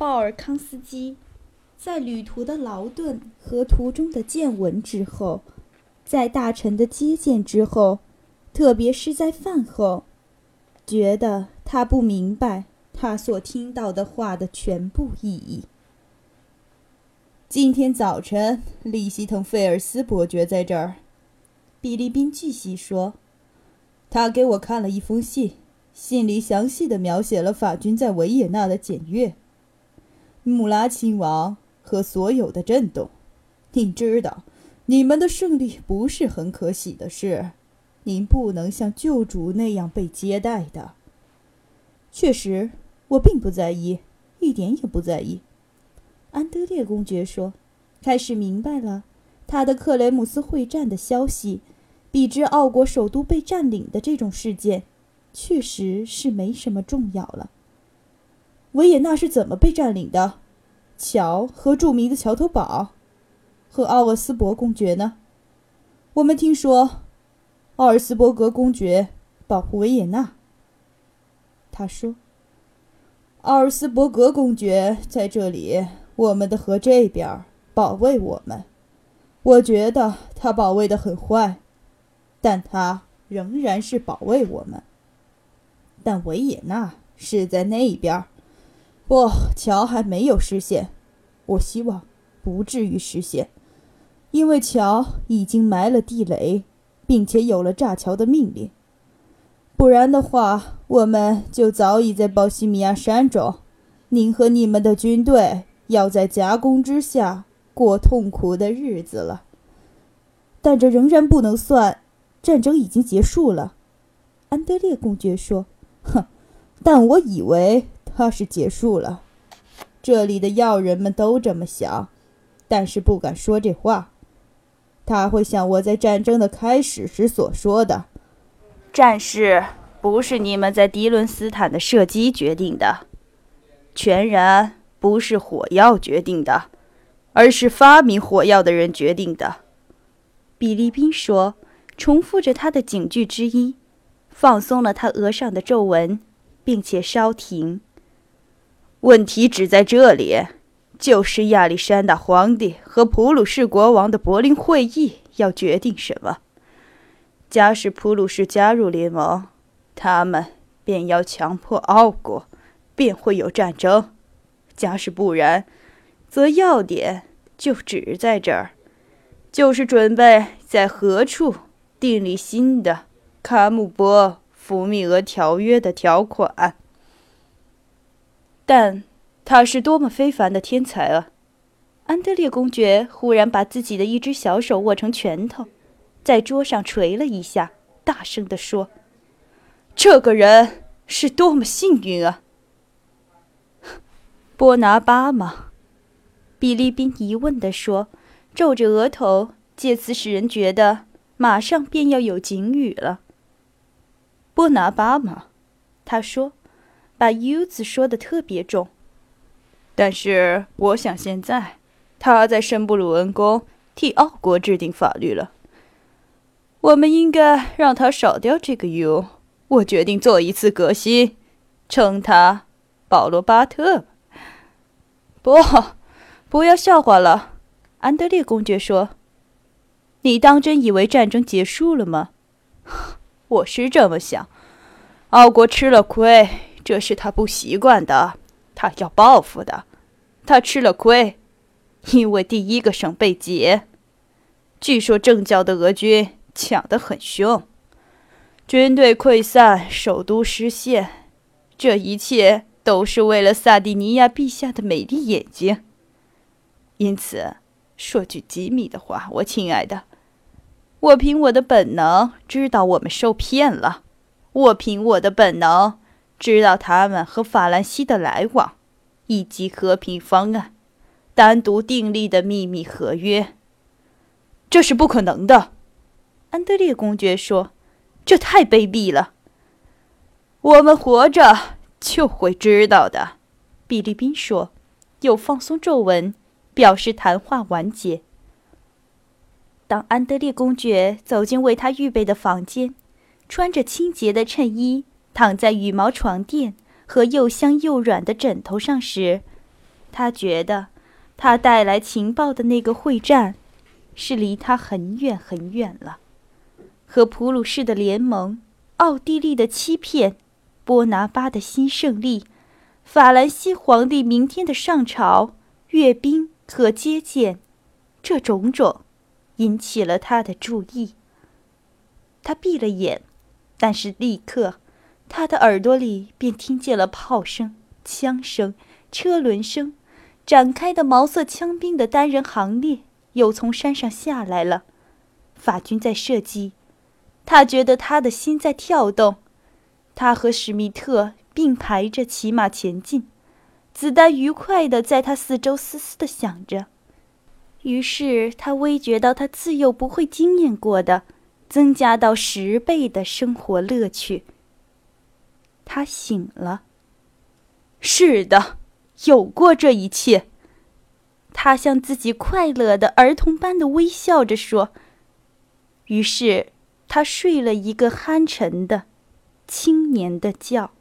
鲍尔康斯基，在旅途的劳顿和途中的见闻之后，在大臣的接见之后，特别是在饭后，觉得他不明白他所听到的话的全部意义。今天早晨，利希滕费尔斯伯爵在这儿，比利宾继续说：“他给我看了一封信，信里详细的描写了法军在维也纳的检阅。”穆拉亲王和所有的震动，您知道，你们的胜利不是很可喜的事。您不能像旧主那样被接待的。确实，我并不在意，一点也不在意。安德烈公爵说：“开始明白了，他的克雷姆斯会战的消息，比之奥国首都被占领的这种事件，确实是没什么重要了。”维也纳是怎么被占领的？桥和著名的桥头堡，和奥尔斯伯公爵呢？我们听说，奥尔斯伯格公爵保护维也纳。他说：“奥尔斯伯格公爵在这里，我们的河这边保卫我们。我觉得他保卫的很坏，但他仍然是保卫我们。但维也纳是在那边。”不，桥还没有实现。我希望不至于实现，因为桥已经埋了地雷，并且有了炸桥的命令。不然的话，我们就早已在鲍西米亚山中。您和你们的军队要在夹攻之下过痛苦的日子了。但这仍然不能算，战争已经结束了。安德烈公爵说：“哼，但我以为。”怕是结束了，这里的要人们都这么想，但是不敢说这话。他会像我在战争的开始时所说的：“战事不是你们在迪伦斯坦的射击决定的，全然不是火药决定的，而是发明火药的人决定的。”比利宾说，重复着他的警句之一，放松了他额上的皱纹，并且稍停。问题只在这里，就是亚历山大皇帝和普鲁士国王的柏林会议要决定什么。假使普鲁士加入联盟，他们便要强迫奥国，便会有战争；假使不然，则要点就只在这儿，就是准备在何处订立新的卡姆波福密俄条约的条款。但他是多么非凡的天才啊！安德烈公爵忽然把自己的一只小手握成拳头，在桌上捶了一下，大声地说：“这个人是多么幸运啊！”波拿巴吗？比利宾疑问地说，皱着额头，借此使人觉得马上便要有警语了。波拿巴吗？他说。把 “u” 字说的特别重，但是我想现在他在圣布鲁恩宫替奥国制定法律了。我们应该让他少掉这个 “u”。我决定做一次革新，称他保罗·巴特。不，不要笑话了，安德烈公爵说：“你当真以为战争结束了吗？”我是这么想。奥国吃了亏。这是他不习惯的，他要报复的。他吃了亏，因为第一个省被劫。据说正教的俄军抢得很凶，军队溃散，首都失陷。这一切都是为了萨蒂尼亚陛下的美丽眼睛。因此，说句机密的话，我亲爱的，我凭我的本能知道我们受骗了。我凭我的本能。知道他们和法兰西的来往，以及和平方案，单独订立的秘密合约，这是不可能的。安德烈公爵说：“这太卑鄙了。”我们活着就会知道的，比利宾说，又放松皱纹，表示谈话完结。当安德烈公爵走进为他预备的房间，穿着清洁的衬衣。躺在羽毛床垫和又香又软的枕头上时，他觉得，他带来情报的那个会战，是离他很远很远了。和普鲁士的联盟，奥地利的欺骗，波拿巴的新胜利，法兰西皇帝明天的上朝，阅兵和接见，这种种，引起了他的注意。他闭了眼，但是立刻，他的耳朵里便听见了炮声、枪声、车轮声，展开的毛瑟枪兵的单人行列又从山上下来了，法军在射击。他觉得他的心在跳动，他和史密特并排着骑马前进，子弹愉快地在他四周嘶嘶地响着。于是他微觉到他自幼不会经验过的，增加到十倍的生活乐趣。他醒了。是的，有过这一切。他向自己快乐的儿童般的微笑着说。于是。他睡了一个酣沉的、青年的觉。